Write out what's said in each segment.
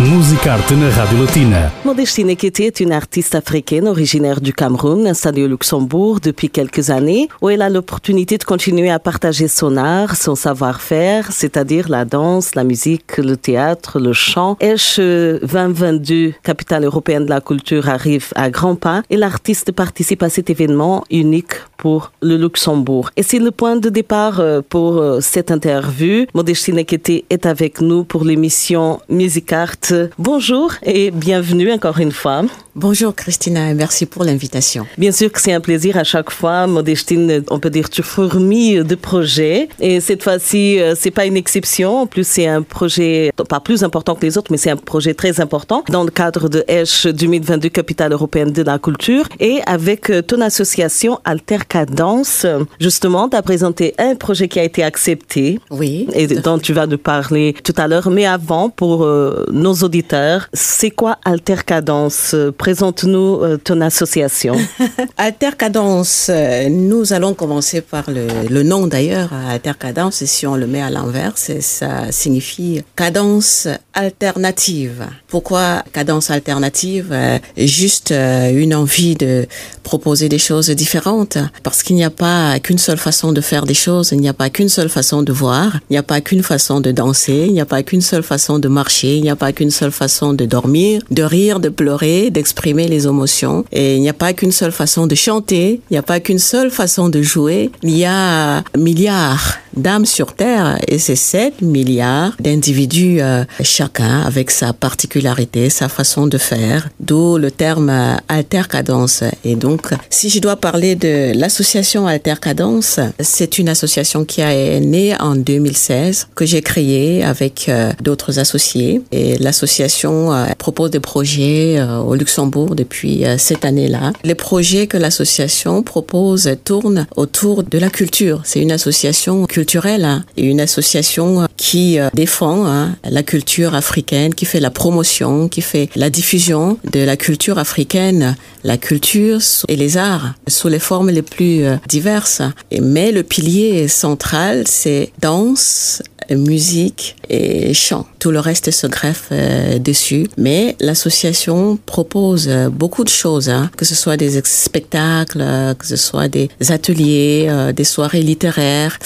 Musicarte na Radio Latina. Modestine Kété est une artiste africaine originaire du Cameroun, installée au Luxembourg depuis quelques années, où elle a l'opportunité de continuer à partager son art, son savoir-faire, c'est-à-dire la danse, la musique, le théâtre, le chant. Eche 2022, capitale européenne de la culture, arrive à grands pas et l'artiste participe à cet événement unique pour le Luxembourg. Et c'est le point de départ euh, pour euh, cette interview. Modestine Kété est avec nous pour l'émission Musicart Bonjour et bienvenue encore une fois. Bonjour Christina et merci pour l'invitation. Bien sûr que c'est un plaisir à chaque fois. Modestine, on peut dire tu fourmis de projets et cette fois-ci euh, c'est pas une exception. En plus c'est un projet pas plus important que les autres mais c'est un projet très important dans le cadre de H 2022 capitale européenne de la culture et avec euh, ton association Altercadence justement tu as présenté un projet qui a été accepté. Oui. Et dont tu vas nous parler tout à l'heure mais avant pour euh, nos auditeurs. C'est quoi Altercadence Présente-nous euh, ton association. Altercadence, euh, nous allons commencer par le, nom d'ailleurs. Altercadence, si on le met à l'envers, ça signifie cadence alternative. Pourquoi cadence alternative? Euh, Juste une envie de proposer des choses différentes. Parce qu'il n'y a pas qu'une seule façon de faire des choses, il n'y a pas qu'une seule façon de voir, il n'y a pas qu'une façon de danser, il n'y a pas qu'une seule façon de marcher, il n'y a pas qu'une seule façon de dormir, de rire, de pleurer, d'exprimer les émotions. Et il n'y a pas qu'une seule façon de chanter, il n'y a pas qu'une seule façon de jouer. Il y a milliards d'âmes sur Terre et c'est 7 milliards d'individus, euh, chacun avec sa particularité, sa façon de faire, d'où le terme euh, altercadence. Et donc, si je dois parler de l'association Altercadence, c'est une association qui a né en 2016, que j'ai créée avec euh, d'autres associés. Et l'association euh, propose des projets euh, au Luxembourg depuis euh, cette année-là. Les projets que l'association propose tournent autour de la culture. C'est une association culturelle hein, et une association qui défend hein, la culture africaine, qui fait la promotion, qui fait la diffusion de la culture africaine, la culture et les arts sous les formes les plus diverses. Mais le pilier central, c'est danse, musique et chant. Tout le reste se greffe euh, dessus. Mais l'association propose euh, beaucoup de choses, hein, que ce soit des spectacles, euh, que ce soit des ateliers, euh, des soirées littéraires.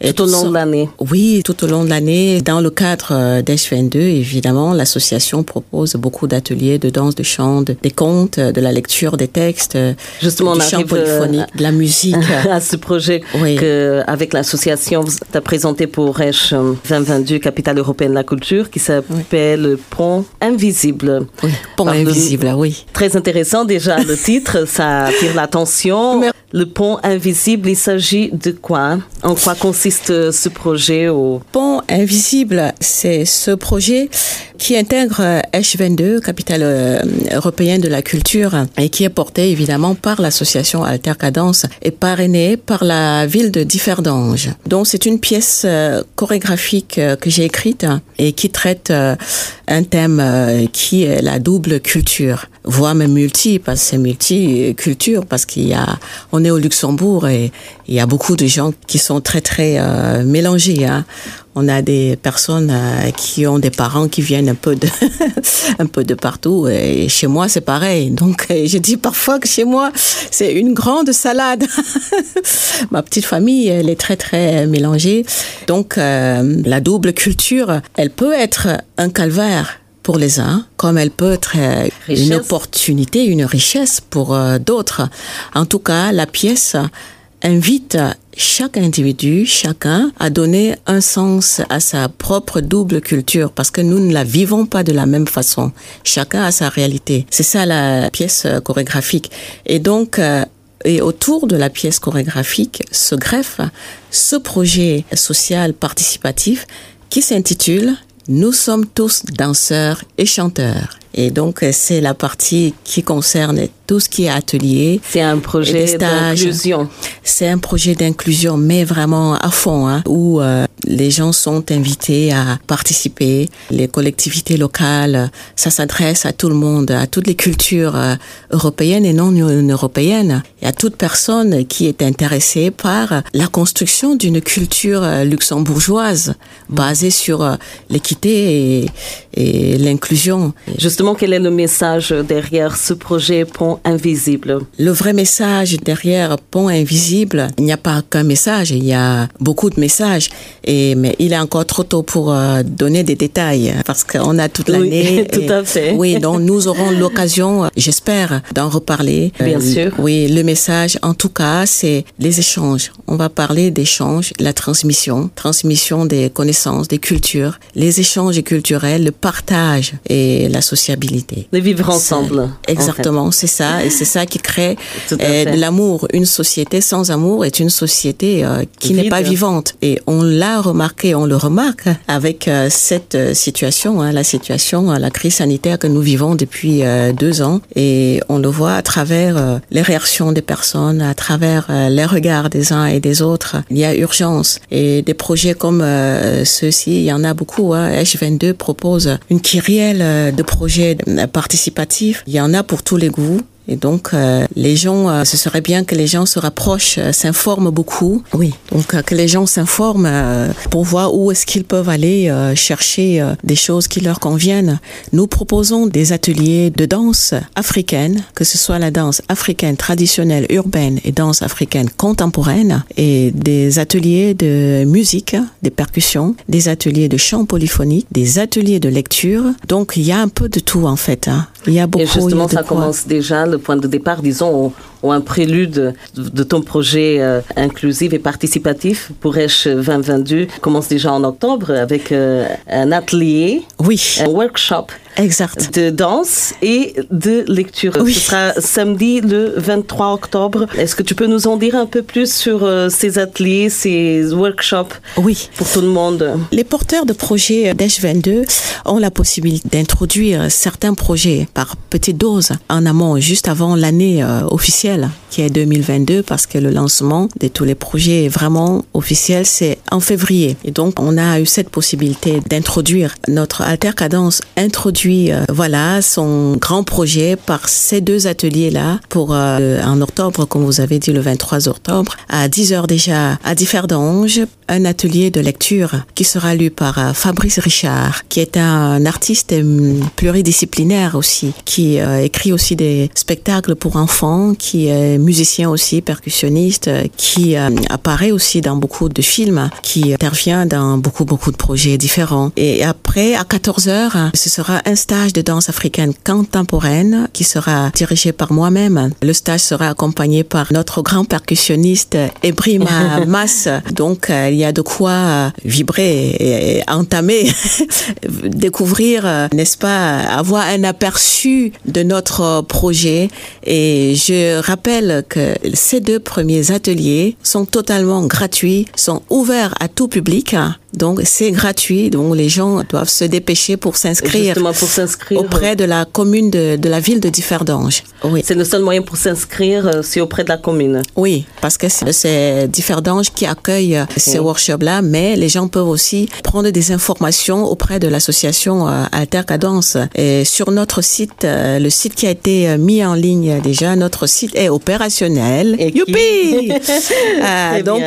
Et tout au long de l'année. Oui, tout au long de l'année. Dans le cadre d'H22, évidemment, l'association propose beaucoup d'ateliers de danse, de chant, de, des contes, de la lecture des textes, Justement, du on chant polyphonique, de la musique. à ce projet Oui. que, avec l'association, tu as présenté pour H 2022, capitale européenne de la culture, qui s'appelle le Pont Invisible. Oui, pont le- invisible, oui. Très intéressant déjà le titre, ça attire l'attention. Le pont invisible, il s'agit de quoi? En quoi consiste ce projet au... Pont Invisible, c'est ce projet qui intègre euh, H22, capitale euh, européenne de la culture, et qui est porté évidemment par l'association Altercadence et parrainé par la ville de Differdange. Donc c'est une pièce euh, chorégraphique euh, que j'ai écrite hein, et qui traite un thème qui est la double culture, voire même multi, parce que c'est multiculture, parce qu'il y a, on au Luxembourg et il y a beaucoup de gens qui sont très très euh, mélangés. Hein. On a des personnes euh, qui ont des parents qui viennent un peu de un peu de partout et chez moi c'est pareil. Donc euh, je dis parfois que chez moi c'est une grande salade. Ma petite famille elle est très très mélangée. Donc la double culture, elle peut être un calvaire pour les uns, comme elle peut être euh, Richesse. une opportunité, une richesse pour euh, d'autres. En tout cas, la pièce invite chaque individu, chacun, à donner un sens à sa propre double culture parce que nous ne la vivons pas de la même façon. Chacun a sa réalité. C'est ça la pièce euh, chorégraphique. Et donc, euh, et autour de la pièce chorégraphique se greffe ce projet social participatif qui s'intitule Nous sommes tous danseurs et chanteurs. Et donc, c'est la partie qui concerne tout ce qui est atelier. C'est un projet d'inclusion. C'est un projet d'inclusion, mais vraiment à fond, hein, où euh, les gens sont invités à participer. Les collectivités locales, ça s'adresse à tout le monde, à toutes les cultures euh, européennes et non européennes, et à toute personne qui est intéressée par la construction d'une culture euh, luxembourgeoise basée sur euh, l'équité et, et l'inclusion. Justement, quel est le message derrière ce projet Pont Invisible? Le vrai message derrière Pont Invisible, il n'y a pas qu'un message, il y a beaucoup de messages. Et, mais il est encore trop tôt pour euh, donner des détails parce qu'on a toute l'année. Oui, tout à fait. Oui, donc nous aurons l'occasion, j'espère, d'en reparler. Bien euh, sûr. Oui, le message, en tout cas, c'est les échanges. On va parler d'échanges, la transmission, transmission des connaissances, des cultures, les échanges culturels, le partage et la sociabilité. Le vivre ensemble. Exactement, c'est ça. Et c'est ça qui crée euh, l'amour. Une société sans amour est une société qui n'est pas vivante. Et on l'a remarqué, on le remarque avec euh, cette euh, situation, hein, la situation, euh, la crise sanitaire que nous vivons depuis deux ans. Et on le voit à travers les réactions des personnes, à travers les regards des uns et des autres. Il y a urgence. Et des projets comme ceux-ci, il y en a beaucoup. Hein. H22 propose une kyrielle de projets participatifs. Il y en a pour tous les goûts. Et donc, euh, les gens, euh, ce serait bien que les gens se rapprochent, euh, s'informent beaucoup. Oui. Donc, que les gens s'informent pour voir où est-ce qu'ils peuvent aller chercher des choses qui leur conviennent. Nous proposons des ateliers de danse africaine, que ce soit la danse africaine traditionnelle, urbaine et danse africaine contemporaine, et des ateliers de musique, des percussions, des ateliers de chant polyphonique, des ateliers de lecture. Donc, il y a un peu de tout en fait. Hein. Il y a beaucoup. Et justement, ça commence déjà le point de départ, disons, ou, un prélude de ton projet euh, inclusif et participatif pour Esch 2022 commence déjà en octobre avec euh, un atelier, oui. un workshop Exact. de danse et de lecture. Oui. Ce sera samedi le 23 octobre. Est-ce que tu peux nous en dire un peu plus sur euh, ces ateliers, ces workshops Oui. pour tout le monde? Les porteurs de projets DESH 22 ont la possibilité d'introduire certains projets par petites doses en amont, juste avant l'année euh, qui est 2022 parce que le lancement de tous les projets est vraiment officiel, c'est en février. Et donc, on a eu cette possibilité d'introduire notre Alter Cadence introduit, euh, voilà, son grand projet par ces deux ateliers-là pour euh, en octobre, comme vous avez dit, le 23 octobre, à 10 heures déjà, à Differdange, un atelier de lecture qui sera lu par euh, Fabrice Richard, qui est un artiste hum, pluridisciplinaire aussi, qui euh, écrit aussi des spectacles pour enfants, qui est musicien aussi, percussionniste, euh, qui euh, apparaît aussi dans beaucoup de films, qui intervient dans beaucoup, beaucoup de projets différents. Et après, à 14 heures, ce sera un stage de danse africaine contemporaine qui sera dirigé par moi-même. Le stage sera accompagné par notre grand percussionniste Ebrima Mas. Donc, il y a de quoi vibrer et entamer, découvrir, n'est-ce pas, avoir un aperçu de notre projet. Et je rappelle que ces deux premiers ateliers sont totalement gratuits, sont ouverts à tout public. Donc c'est gratuit, donc les gens doivent se dépêcher pour s'inscrire auprès de la commune de, de la ville de Differdange. Oui. C'est le seul moyen pour s'inscrire, euh, c'est auprès de la commune. Oui, parce que c'est Differdange qui accueille euh, ces workshops-là, mais les gens peuvent aussi prendre des informations auprès de l'association euh, Alter Cadence. Et sur notre site, le site qui a été mis en ligne déjà, notre site est opérationnel. Et Youpi! euh, donc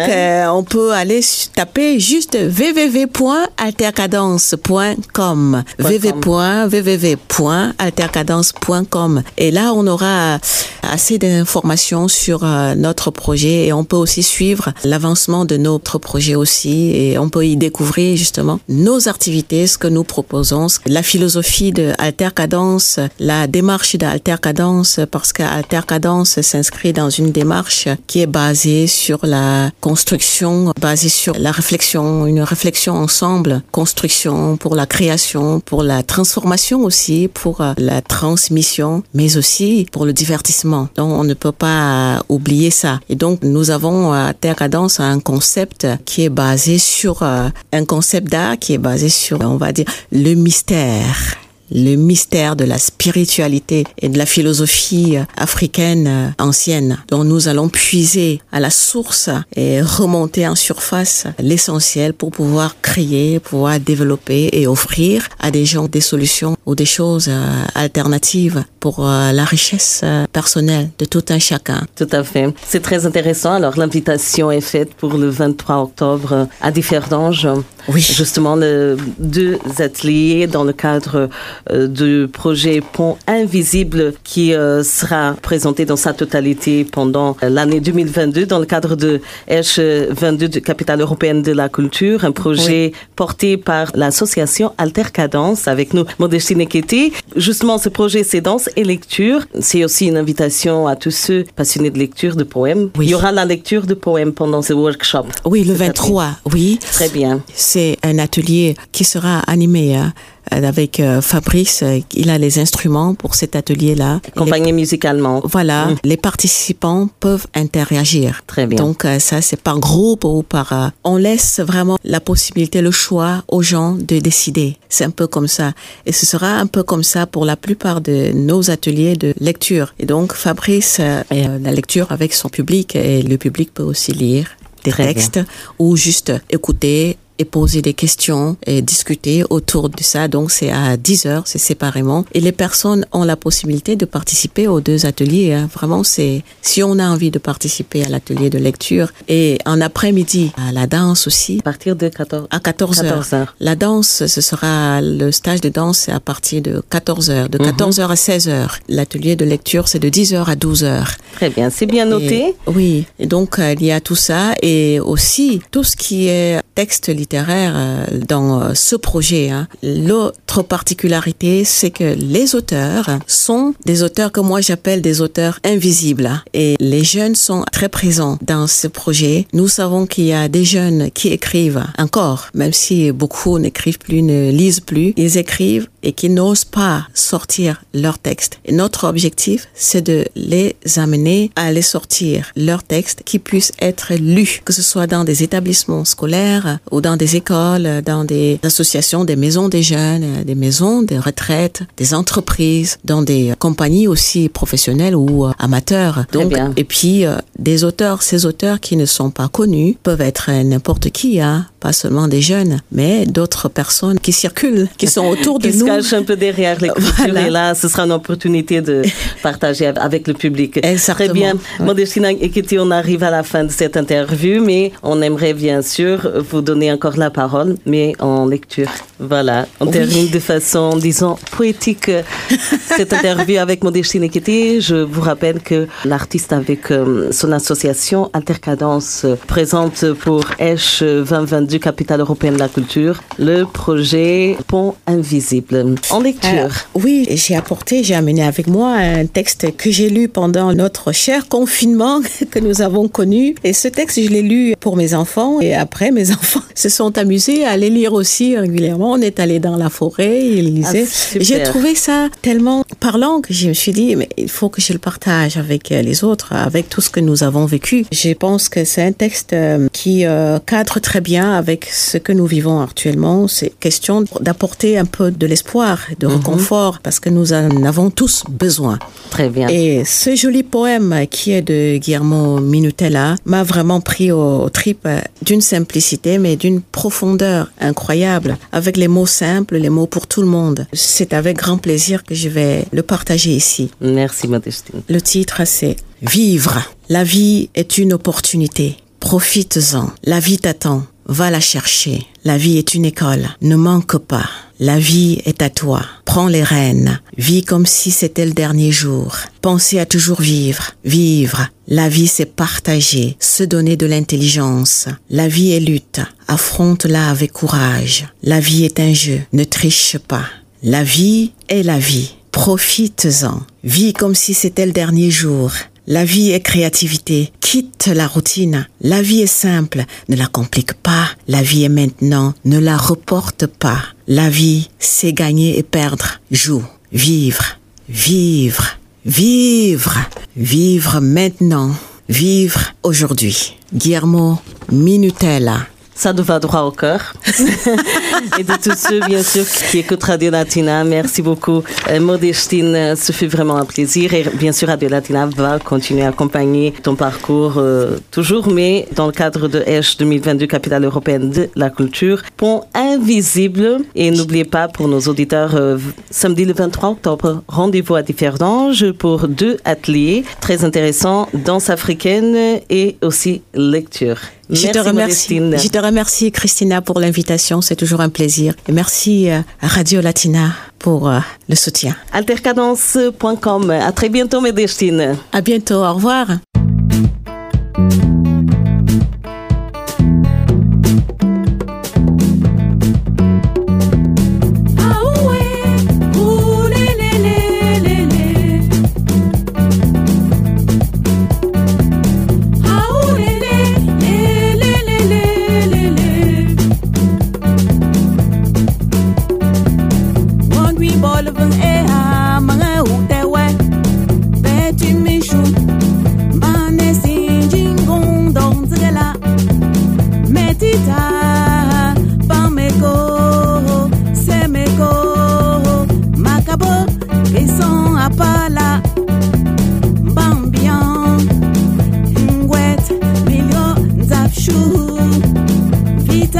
on peut aller taper juste www www.altercadence.com www.altercadence.com et là on aura assez d'informations sur euh, notre projet et on peut aussi suivre l'avancement de notre projet aussi et on peut y découvrir justement nos activités, ce que nous proposons, la philosophie de Altercadence, la démarche d'Altercadence parce qu'Altercadence s'inscrit dans une démarche qui est basée sur la construction, basée sur la réflexion, une réflexion ensemble, construction pour la création, pour la transformation aussi, pour euh, la transmission, mais aussi pour le divertissement. Donc on ne peut pas oublier ça. Et donc nous avons à Terre Cadence un concept qui est basé sur euh, un concept d'art qui est basé sur, on va dire, le mystère le mystère de la spiritualité et de la philosophie africaine ancienne, dont nous allons puiser à la source et remonter en surface l'essentiel pour pouvoir créer, pouvoir développer et offrir à des gens des solutions ou des choses euh, alternatives pour euh, la richesse euh, personnelle de tout un chacun. Tout à fait. C'est très intéressant. Alors, l'invitation est faite pour le 23 octobre à Differdange. Oui. Justement, le, deux ateliers dans le cadre du projet Pont Invisible qui sera présenté dans sa totalité pendant l'année 2022 dans le cadre de H22 de Capitale européenne de la culture, un projet porté par l'association Altercadence avec nous, Modestine Ketty. Justement, ce projet, c'est danse et lecture. C'est aussi une invitation à tous ceux passionnés de lecture de poèmes. Il y aura la lecture de poèmes pendant ce workshop. Oui, le 23, oui. Très bien. C'est un atelier qui sera animé hein, euh, avec euh, Fabrice. Euh, il a les instruments pour cet atelier-là. Accompagné musicalement. Voilà, mm. les participants peuvent interagir. Très bien. Donc ça, c'est par groupe ou par... on laisse vraiment la possibilité, le choix aux gens de décider. C'est un peu comme ça. Et ce sera un peu comme ça pour la plupart de nos ateliers de lecture. Et donc Fabrice, la lecture avec son public et le public peut aussi lire des textes ou juste écouter et poser des questions et discuter autour de ça. Donc c'est à 10 heures, c'est séparément. Et les personnes ont la possibilité de participer aux deux ateliers. Hein. Vraiment, c'est si on a envie de participer à l'atelier de lecture et en après-midi à la danse aussi. À partir de 14 à 14 heures. La danse, ce sera le stage de danse à partir de 14 heures, de 14 mhm. heures à 16 heures. L'atelier de lecture, c'est de 10 heures à 12 heures. Très bien, c'est bien noté. oui, et donc euh, il y a tout ça et aussi tout ce qui est texte littéraire euh, dans euh, ce projet. Hein. L'autre particularité, c'est que les auteurs sont des auteurs que moi j'appelle des auteurs invisibles. Et les jeunes sont très présents dans ce projet. Nous savons qu'il y a des jeunes qui écrivent encore, même si beaucoup n'écrivent plus, ne lisent plus. Ils écrivent et qui n'osent pas sortir leurs textes. Et notre objectif, c'est de les amener à les sortir, leurs textes qui puissent être lus, que ce soit dans des établissements scolaires ou dans des écoles, dans des associations, des maisons des jeunes, des maisons de retraite, des entreprises, dans des compagnies aussi professionnelles ou euh, amateurs. Donc, et puis euh, des auteurs, ces auteurs qui ne sont pas connus peuvent être n'importe qui, hein, pas seulement des jeunes, mais d'autres personnes qui circulent, qui sont autour de nous cache un peu derrière les voilà. Et là, ce sera une opportunité de partager avec le public. Exactement. Très bien. Ouais. Modestina Ekiti, on arrive à la fin de cette interview, mais on aimerait bien sûr vous donner encore la parole, mais en lecture. Voilà. On oui. termine de façon, disons, poétique cette interview avec Modestina Ekiti. Je vous rappelle que l'artiste avec euh, son association Intercadence présente pour H 2022 Capitale européenne de la culture le projet Pont Invisible en lecture. Euh, oui, j'ai apporté, j'ai amené avec moi un texte que j'ai lu pendant notre cher confinement que nous avons connu. Et ce texte, je l'ai lu pour mes enfants et après, mes enfants se sont amusés à les lire aussi régulièrement. On est allé dans la forêt, lisaient. Ah, j'ai trouvé ça tellement parlant que je me suis dit, mais il faut que je le partage avec les autres, avec tout ce que nous avons vécu. Je pense que c'est un texte euh, qui euh, cadre très bien avec ce que nous vivons actuellement. C'est question d'apporter un peu de l'espoir de mhm. réconfort, parce que nous en avons tous besoin. Très bien. Et ce joli poème qui est de Guillermo Minutella m'a vraiment pris au, au trip d'une simplicité, mais d'une profondeur incroyable, avec les mots simples, les mots pour tout le monde. C'est avec grand plaisir que je vais le partager ici. Merci, Modestine. Le titre, c'est Vivre. La vie est une opportunité. Profites-en. La vie t'attend. Va la chercher. La vie est une école. Ne manque pas. La vie est à toi. Prends les rênes. Vis comme si c'était le dernier jour. Pensez à toujours vivre. Vivre. La vie, c'est partager, se donner de l'intelligence. La vie est lutte. Affronte-la avec courage. La vie est un jeu. Ne triche pas. La vie est la vie. Profites-en. Vis comme si c'était le dernier jour. La vie est créativité. Quitte la routine. La vie est simple. Ne la complique pas. La vie est maintenant. Ne la reporte pas. La vie, c'est gagner et perdre. Joue. Vivre. Vivre. Vivre. Vivre maintenant. Vivre aujourd'hui. Guillermo Minutella. Ça nous va droit au cœur. et de tous ceux, bien sûr, qui écoutent Radio Latina. Merci beaucoup, euh, Modestine. Ce fut vraiment un plaisir. Et bien sûr, Radio Latina va continuer à accompagner ton parcours euh, toujours, mais dans le cadre de H 2022, capitale européenne de la culture, pont invisible. Et n'oubliez pas, pour nos auditeurs, euh, samedi le 23 octobre, rendez-vous à Differdange pour deux ateliers très intéressants, danse africaine et aussi lecture. Je te remercie. Je te remercie, Christina, pour l'invitation. C'est toujours un plaisir. Et merci à Radio Latina pour euh, le soutien. Altercadence.com. À très bientôt, mes destines. À bientôt. Au revoir.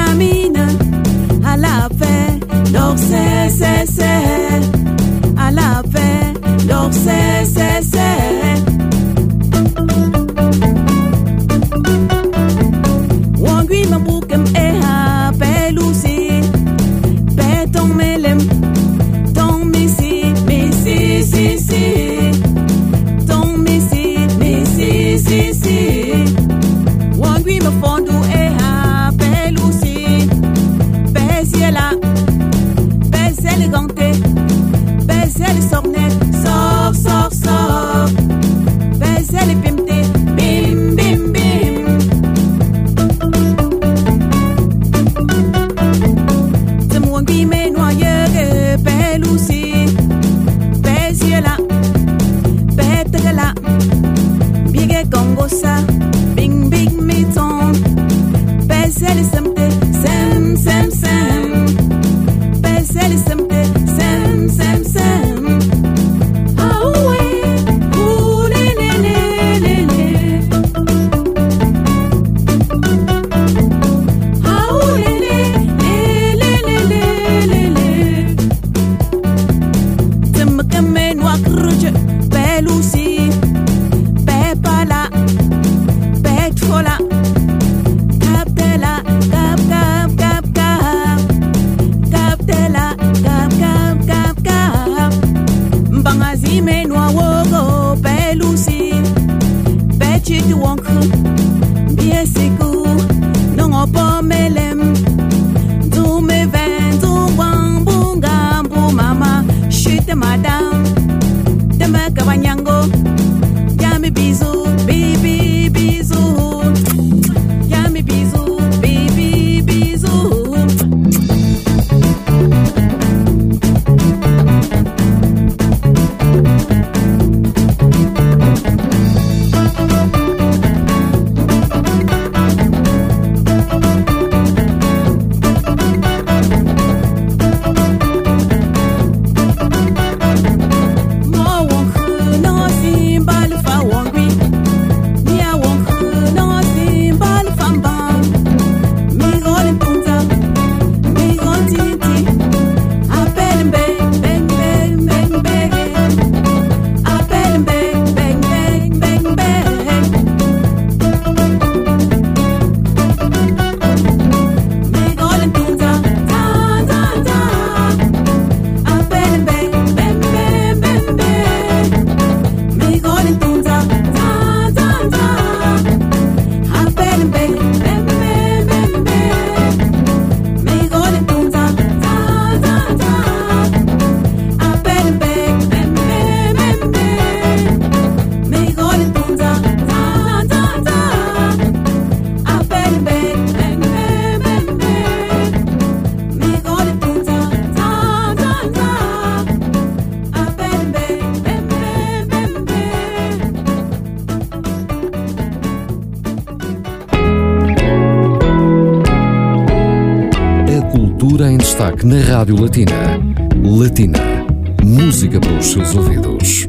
camina a la fe, no sé. Na Rádio Latina. Latina. Música para os seus ouvidos.